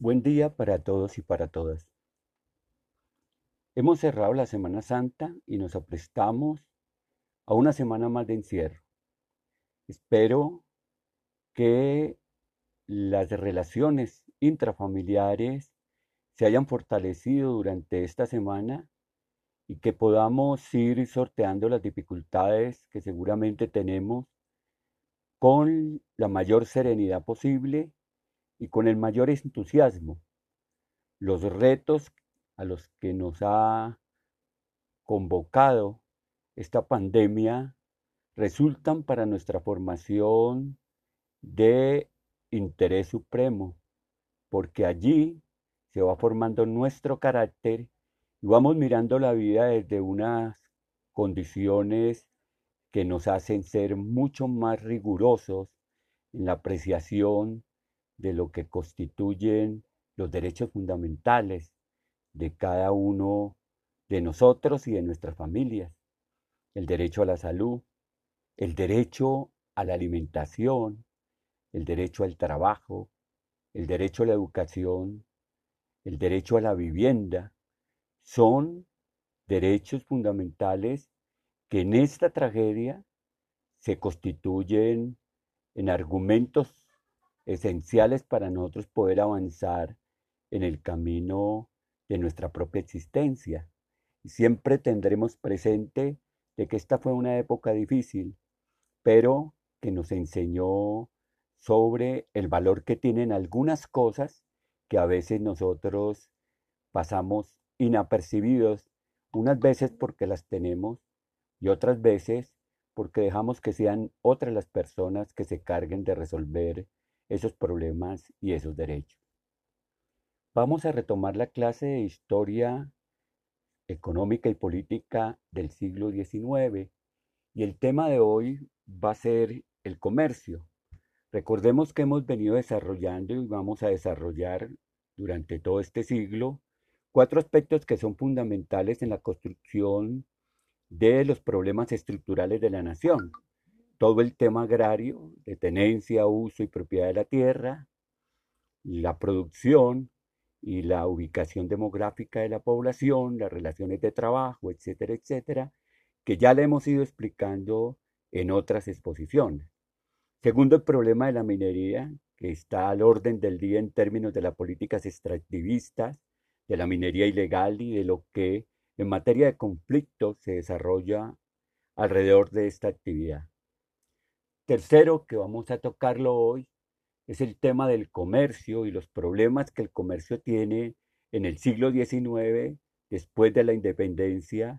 Buen día para todos y para todas. Hemos cerrado la Semana Santa y nos aprestamos a una semana más de encierro. Espero que las relaciones intrafamiliares se hayan fortalecido durante esta semana y que podamos ir sorteando las dificultades que seguramente tenemos con la mayor serenidad posible y con el mayor entusiasmo los retos a los que nos ha convocado esta pandemia resultan para nuestra formación de interés supremo, porque allí se va formando nuestro carácter y vamos mirando la vida desde unas condiciones que nos hacen ser mucho más rigurosos en la apreciación de lo que constituyen los derechos fundamentales de cada uno de nosotros y de nuestras familias. El derecho a la salud, el derecho a la alimentación, el derecho al trabajo, el derecho a la educación, el derecho a la vivienda, son derechos fundamentales que en esta tragedia se constituyen en argumentos esenciales para nosotros poder avanzar en el camino de nuestra propia existencia. Y siempre tendremos presente de que esta fue una época difícil, pero que nos enseñó sobre el valor que tienen algunas cosas que a veces nosotros pasamos inapercibidos, unas veces porque las tenemos y otras veces porque dejamos que sean otras las personas que se carguen de resolver esos problemas y esos derechos. Vamos a retomar la clase de historia económica y política del siglo XIX y el tema de hoy va a ser el comercio. Recordemos que hemos venido desarrollando y vamos a desarrollar durante todo este siglo cuatro aspectos que son fundamentales en la construcción de los problemas estructurales de la nación todo el tema agrario, de tenencia, uso y propiedad de la tierra, la producción y la ubicación demográfica de la población, las relaciones de trabajo, etcétera, etcétera, que ya le hemos ido explicando en otras exposiciones. Segundo, el problema de la minería, que está al orden del día en términos de las políticas extractivistas, de la minería ilegal y de lo que en materia de conflicto se desarrolla alrededor de esta actividad. Tercero, que vamos a tocarlo hoy, es el tema del comercio y los problemas que el comercio tiene en el siglo XIX, después de la independencia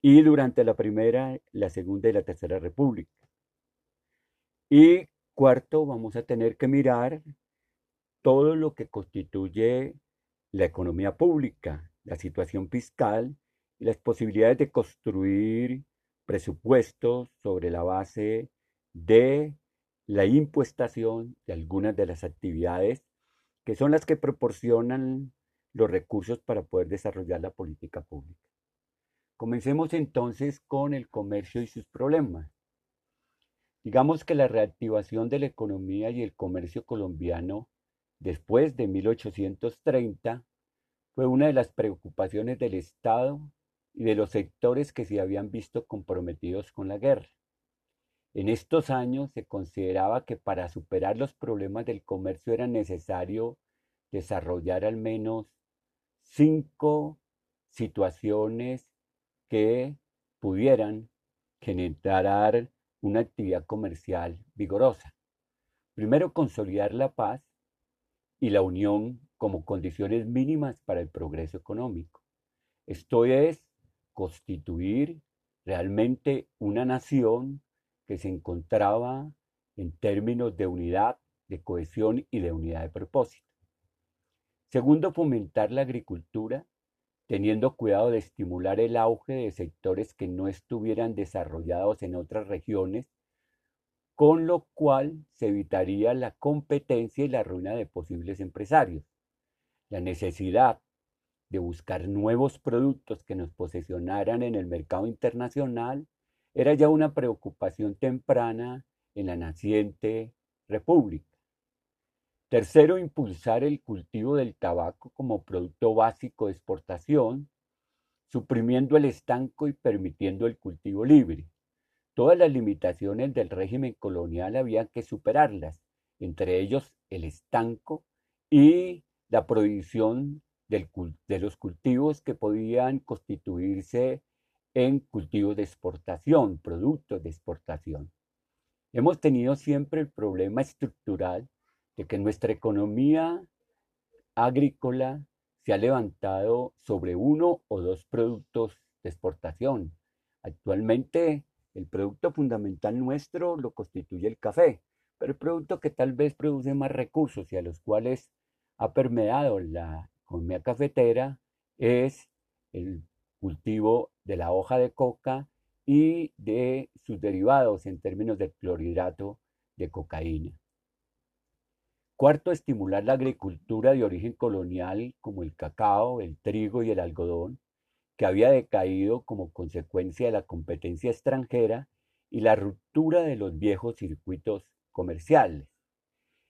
y durante la primera, la segunda y la tercera república. Y cuarto, vamos a tener que mirar todo lo que constituye la economía pública, la situación fiscal y las posibilidades de construir presupuestos sobre la base de la impuestación de algunas de las actividades que son las que proporcionan los recursos para poder desarrollar la política pública. Comencemos entonces con el comercio y sus problemas. Digamos que la reactivación de la economía y el comercio colombiano después de 1830 fue una de las preocupaciones del Estado y de los sectores que se habían visto comprometidos con la guerra. En estos años se consideraba que para superar los problemas del comercio era necesario desarrollar al menos cinco situaciones que pudieran generar una actividad comercial vigorosa. Primero, consolidar la paz y la unión como condiciones mínimas para el progreso económico. Esto es constituir realmente una nación que se encontraba en términos de unidad, de cohesión y de unidad de propósito. Segundo, fomentar la agricultura, teniendo cuidado de estimular el auge de sectores que no estuvieran desarrollados en otras regiones, con lo cual se evitaría la competencia y la ruina de posibles empresarios. La necesidad de buscar nuevos productos que nos posicionaran en el mercado internacional era ya una preocupación temprana en la naciente república. Tercero, impulsar el cultivo del tabaco como producto básico de exportación, suprimiendo el estanco y permitiendo el cultivo libre. Todas las limitaciones del régimen colonial había que superarlas, entre ellos el estanco y la prohibición de los cultivos que podían constituirse en cultivos de exportación, productos de exportación. Hemos tenido siempre el problema estructural de que nuestra economía agrícola se ha levantado sobre uno o dos productos de exportación. Actualmente el producto fundamental nuestro lo constituye el café, pero el producto que tal vez produce más recursos y a los cuales ha permeado la economía cafetera es el cultivo de la hoja de coca y de sus derivados en términos de clorhidrato de cocaína. Cuarto, estimular la agricultura de origen colonial como el cacao, el trigo y el algodón, que había decaído como consecuencia de la competencia extranjera y la ruptura de los viejos circuitos comerciales.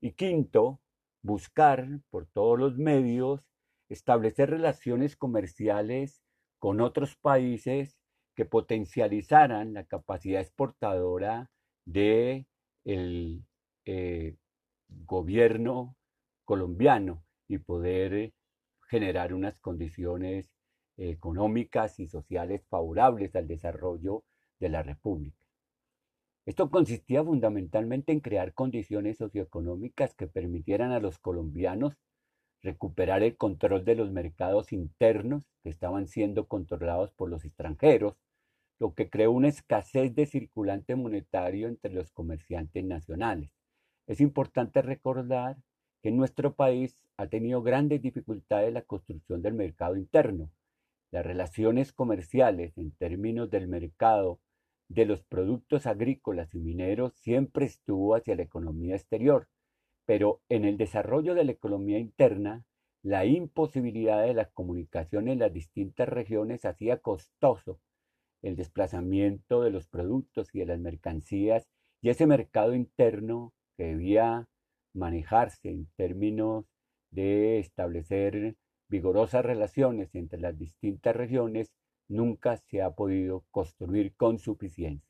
Y quinto, buscar por todos los medios establecer relaciones comerciales con otros países que potencializaran la capacidad exportadora del de eh, gobierno colombiano y poder generar unas condiciones económicas y sociales favorables al desarrollo de la República. Esto consistía fundamentalmente en crear condiciones socioeconómicas que permitieran a los colombianos recuperar el control de los mercados internos que estaban siendo controlados por los extranjeros, lo que creó una escasez de circulante monetario entre los comerciantes nacionales. Es importante recordar que nuestro país ha tenido grandes dificultades la construcción del mercado interno, las relaciones comerciales en términos del mercado de los productos agrícolas y mineros siempre estuvo hacia la economía exterior, pero en el desarrollo de la economía interna, la imposibilidad de la comunicación en las distintas regiones hacía costoso el desplazamiento de los productos y de las mercancías y ese mercado interno que debía manejarse en términos de establecer vigorosas relaciones entre las distintas regiones nunca se ha podido construir con suficiencia.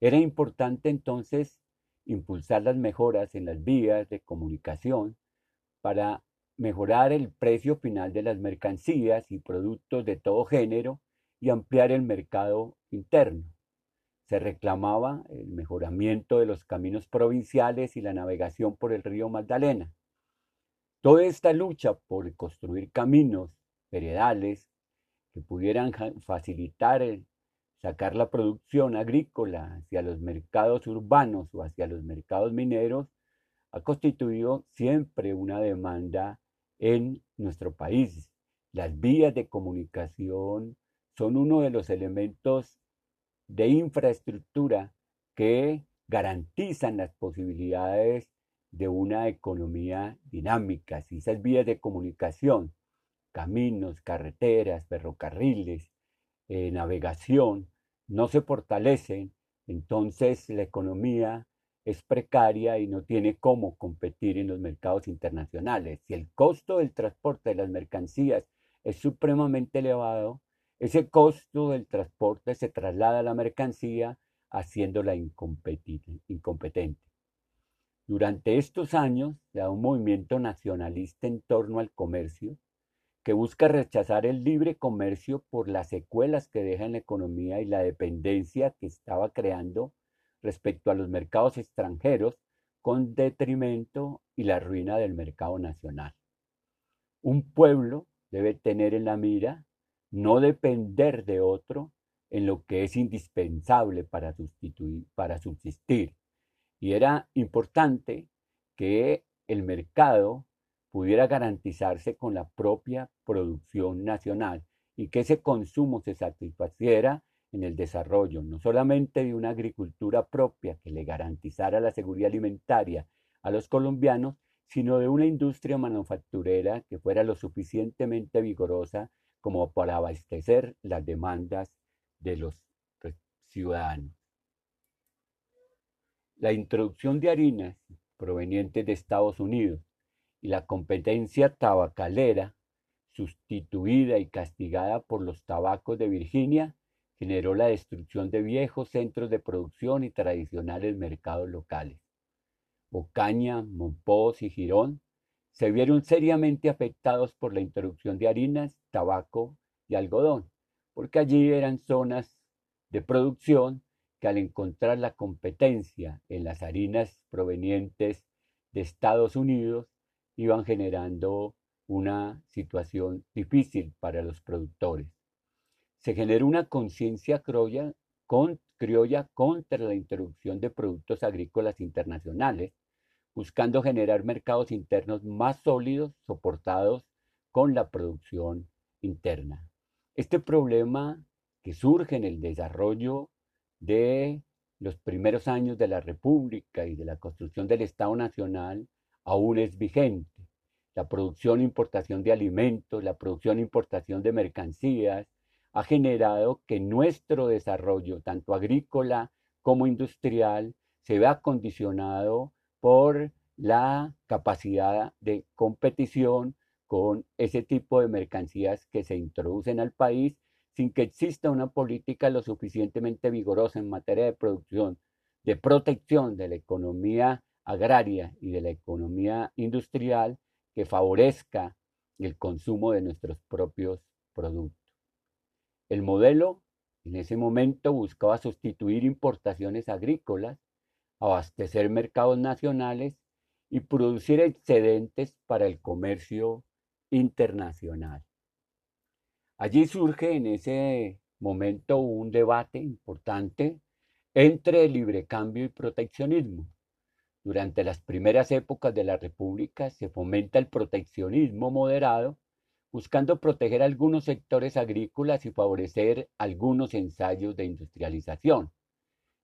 Era importante entonces impulsar las mejoras en las vías de comunicación para mejorar el precio final de las mercancías y productos de todo género y ampliar el mercado interno. Se reclamaba el mejoramiento de los caminos provinciales y la navegación por el río Magdalena. Toda esta lucha por construir caminos veredales que pudieran facilitar sacar la producción agrícola hacia los mercados urbanos o hacia los mercados mineros ha constituido siempre una demanda en nuestro país. Las vías de comunicación son uno de los elementos de infraestructura que garantizan las posibilidades de una economía dinámica, si esas vías de comunicación, caminos, carreteras, ferrocarriles, eh, navegación, no se fortalecen, entonces la economía es precaria y no tiene cómo competir en los mercados internacionales. Si el costo del transporte de las mercancías es supremamente elevado, ese costo del transporte se traslada a la mercancía haciéndola incompetente. Durante estos años se da un movimiento nacionalista en torno al comercio que busca rechazar el libre comercio por las secuelas que deja en la economía y la dependencia que estaba creando respecto a los mercados extranjeros con detrimento y la ruina del mercado nacional. Un pueblo debe tener en la mira no depender de otro en lo que es indispensable para, sustituir, para subsistir. Y era importante que el mercado pudiera garantizarse con la propia producción nacional y que ese consumo se satisfaciera en el desarrollo no solamente de una agricultura propia que le garantizara la seguridad alimentaria a los colombianos, sino de una industria manufacturera que fuera lo suficientemente vigorosa como para abastecer las demandas de los ciudadanos. La introducción de harinas provenientes de Estados Unidos y la competencia tabacalera, sustituida y castigada por los tabacos de Virginia, generó la destrucción de viejos centros de producción y tradicionales mercados locales. Ocaña, Monpós y Girón se vieron seriamente afectados por la introducción de harinas, tabaco y algodón, porque allí eran zonas de producción que al encontrar la competencia en las harinas provenientes de Estados Unidos iban generando una situación difícil para los productores. Se generó una conciencia criolla, criolla contra la introducción de productos agrícolas internacionales, buscando generar mercados internos más sólidos soportados con la producción interna. Este problema que surge en el desarrollo de los primeros años de la República y de la construcción del Estado Nacional aún es vigente. La producción e importación de alimentos, la producción e importación de mercancías, ha generado que nuestro desarrollo, tanto agrícola como industrial, se vea condicionado por la capacidad de competición con ese tipo de mercancías que se introducen al país sin que exista una política lo suficientemente vigorosa en materia de producción, de protección de la economía agraria y de la economía industrial que favorezca el consumo de nuestros propios productos. El modelo en ese momento buscaba sustituir importaciones agrícolas, abastecer mercados nacionales y producir excedentes para el comercio internacional. Allí surge en ese momento un debate importante entre libre cambio y proteccionismo. Durante las primeras épocas de la República se fomenta el proteccionismo moderado, buscando proteger algunos sectores agrícolas y favorecer algunos ensayos de industrialización.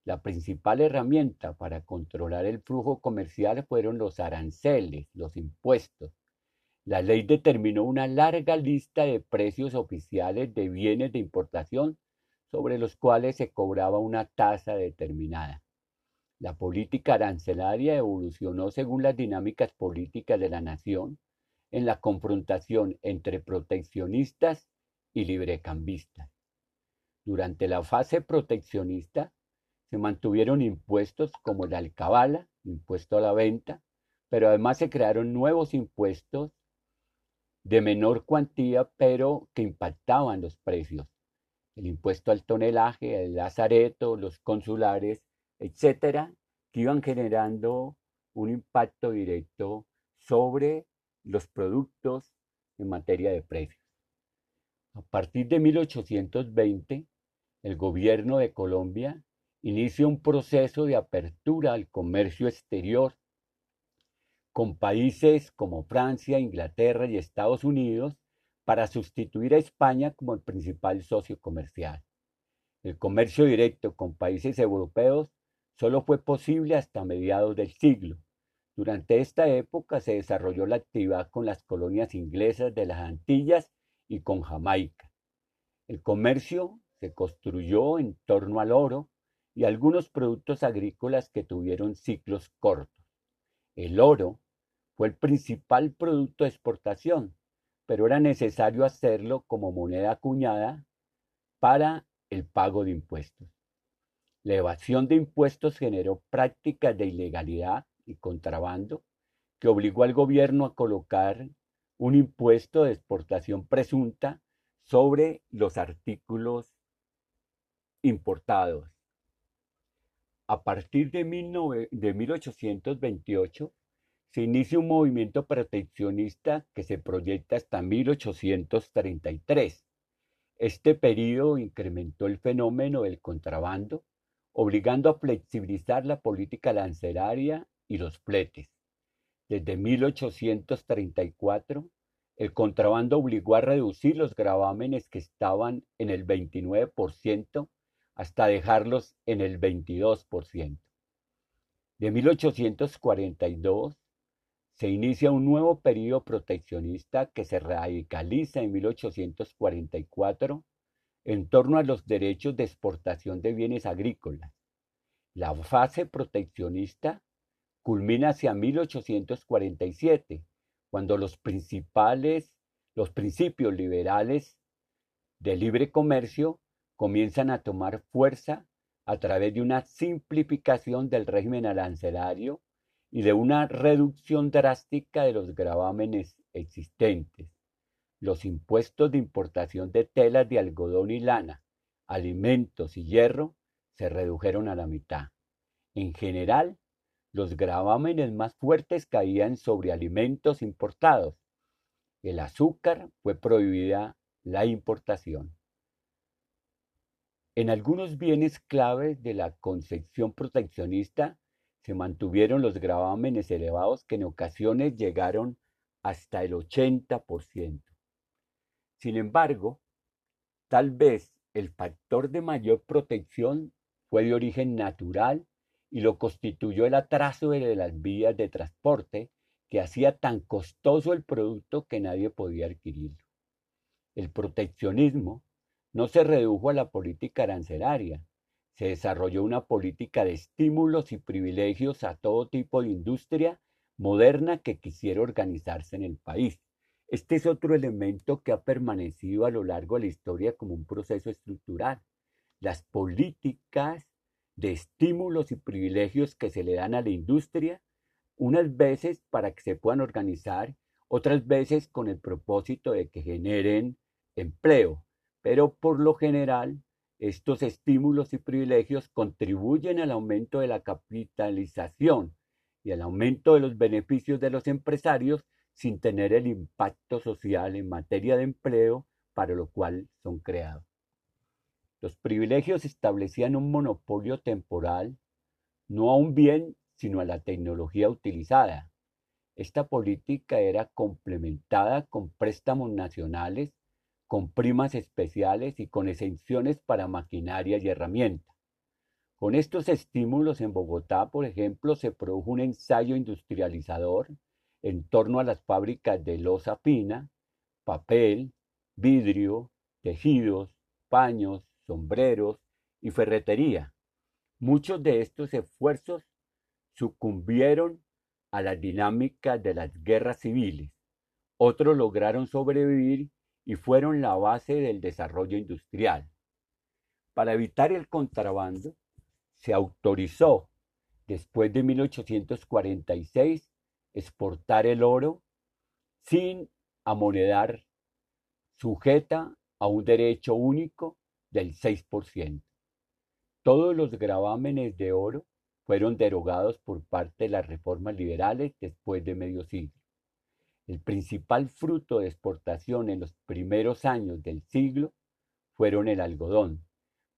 La principal herramienta para controlar el flujo comercial fueron los aranceles, los impuestos. La ley determinó una larga lista de precios oficiales de bienes de importación sobre los cuales se cobraba una tasa determinada. La política arancelaria evolucionó según las dinámicas políticas de la nación en la confrontación entre proteccionistas y librecambistas. Durante la fase proteccionista se mantuvieron impuestos como la alcabala, impuesto a la venta, pero además se crearon nuevos impuestos de menor cuantía, pero que impactaban los precios. El impuesto al tonelaje, el lazareto, los consulares, etcétera, que iban generando un impacto directo sobre los productos en materia de precios. A partir de 1820, el gobierno de Colombia inicia un proceso de apertura al comercio exterior con países como Francia, Inglaterra y Estados Unidos para sustituir a España como el principal socio comercial. El comercio directo con países europeos solo fue posible hasta mediados del siglo. Durante esta época se desarrolló la actividad con las colonias inglesas de las Antillas y con Jamaica. El comercio se construyó en torno al oro y algunos productos agrícolas que tuvieron ciclos cortos. El oro fue el principal producto de exportación, pero era necesario hacerlo como moneda acuñada para el pago de impuestos. La evasión de impuestos generó prácticas de ilegalidad y contrabando que obligó al gobierno a colocar un impuesto de exportación presunta sobre los artículos importados. A partir de, 1828 se inicia un movimiento proteccionista que se proyecta hasta 1833. Este periodo incrementó el fenómeno del contrabando obligando a flexibilizar la política lanceraria y los fletes. Desde 1834, el contrabando obligó a reducir los gravámenes que estaban en el 29% hasta dejarlos en el 22%. De 1842 se inicia un nuevo periodo proteccionista que se radicaliza en 1844 en torno a los derechos de exportación de bienes agrícolas. La fase proteccionista culmina hacia 1847, cuando los principales, los principios liberales de libre comercio comienzan a tomar fuerza a través de una simplificación del régimen arancelario y de una reducción drástica de los gravámenes existentes. Los impuestos de importación de telas de algodón y lana, alimentos y hierro se redujeron a la mitad. En general, los gravámenes más fuertes caían sobre alimentos importados. El azúcar fue prohibida la importación. En algunos bienes claves de la concepción proteccionista se mantuvieron los gravámenes elevados que en ocasiones llegaron hasta el 80%. Sin embargo, tal vez el factor de mayor protección fue de origen natural y lo constituyó el atraso de las vías de transporte que hacía tan costoso el producto que nadie podía adquirirlo. El proteccionismo no se redujo a la política arancelaria, se desarrolló una política de estímulos y privilegios a todo tipo de industria moderna que quisiera organizarse en el país. Este es otro elemento que ha permanecido a lo largo de la historia como un proceso estructural. Las políticas de estímulos y privilegios que se le dan a la industria, unas veces para que se puedan organizar, otras veces con el propósito de que generen empleo, pero por lo general estos estímulos y privilegios contribuyen al aumento de la capitalización y al aumento de los beneficios de los empresarios sin tener el impacto social en materia de empleo para lo cual son creados. Los privilegios establecían un monopolio temporal no a un bien, sino a la tecnología utilizada. Esta política era complementada con préstamos nacionales, con primas especiales y con exenciones para maquinaria y herramientas. Con estos estímulos en Bogotá, por ejemplo, se produjo un ensayo industrializador en torno a las fábricas de loza fina, papel, vidrio, tejidos, paños, sombreros y ferretería. Muchos de estos esfuerzos sucumbieron a la dinámica de las guerras civiles. Otros lograron sobrevivir y fueron la base del desarrollo industrial. Para evitar el contrabando, se autorizó, después de 1846, exportar el oro sin amonedar, sujeta a un derecho único del 6%. Todos los gravámenes de oro fueron derogados por parte de las reformas liberales después de medio siglo. El principal fruto de exportación en los primeros años del siglo fueron el algodón,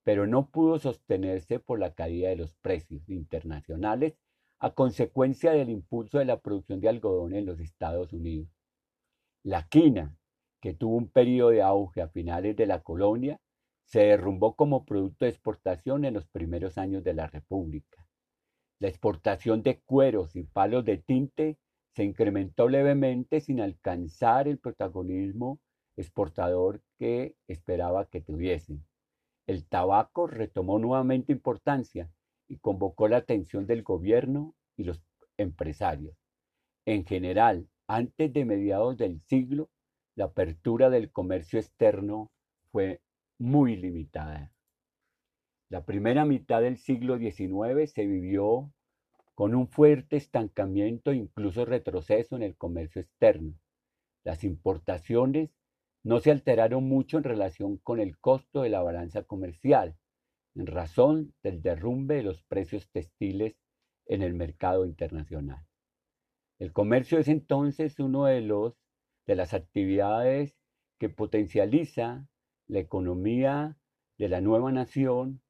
pero no pudo sostenerse por la caída de los precios internacionales a consecuencia del impulso de la producción de algodón en los Estados Unidos. La quina, que tuvo un periodo de auge a finales de la colonia, se derrumbó como producto de exportación en los primeros años de la República. La exportación de cueros y palos de tinte se incrementó levemente sin alcanzar el protagonismo exportador que esperaba que tuviesen. El tabaco retomó nuevamente importancia y convocó la atención del gobierno y los empresarios. En general, antes de mediados del siglo, la apertura del comercio externo fue muy limitada. La primera mitad del siglo XIX se vivió con un fuerte estancamiento e incluso retroceso en el comercio externo. Las importaciones no se alteraron mucho en relación con el costo de la balanza comercial, en razón del derrumbe de los precios textiles en el mercado internacional. El comercio es entonces uno de los de las actividades que potencializa la economía de la nueva nación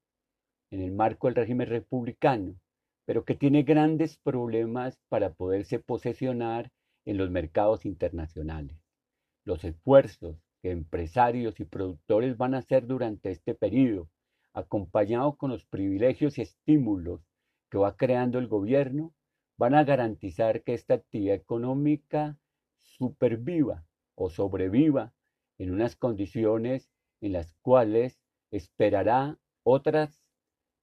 en el marco del régimen republicano, pero que tiene grandes problemas para poderse posesionar en los mercados internacionales. Los esfuerzos que empresarios y productores van a hacer durante este periodo, acompañados con los privilegios y estímulos que va creando el gobierno, van a garantizar que esta actividad económica superviva o sobreviva en unas condiciones en las cuales esperará otras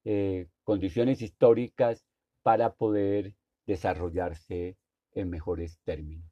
eh, condiciones históricas para poder desarrollarse en mejores términos.